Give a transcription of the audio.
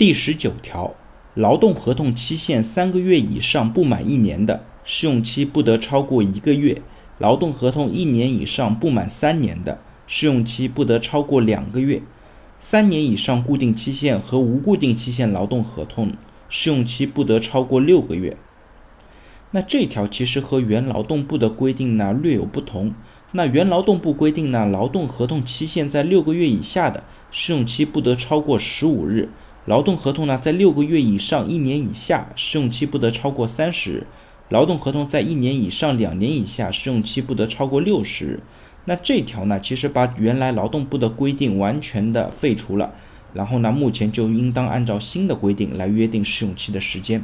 第十九条，劳动合同期限三个月以上不满一年的，试用期不得超过一个月；劳动合同一年以上不满三年的，试用期不得超过两个月；三年以上固定期限和无固定期限劳动合同，试用期不得超过六个月。那这条其实和原劳动部的规定呢略有不同。那原劳动部规定呢，劳动合同期限在六个月以下的，试用期不得超过十五日。劳动合同呢，在六个月以上一年以下，试用期不得超过三十日；劳动合同在一年以上两年以下，试用期不得超过六十日。那这条呢，其实把原来劳动部的规定完全的废除了，然后呢，目前就应当按照新的规定来约定试用期的时间。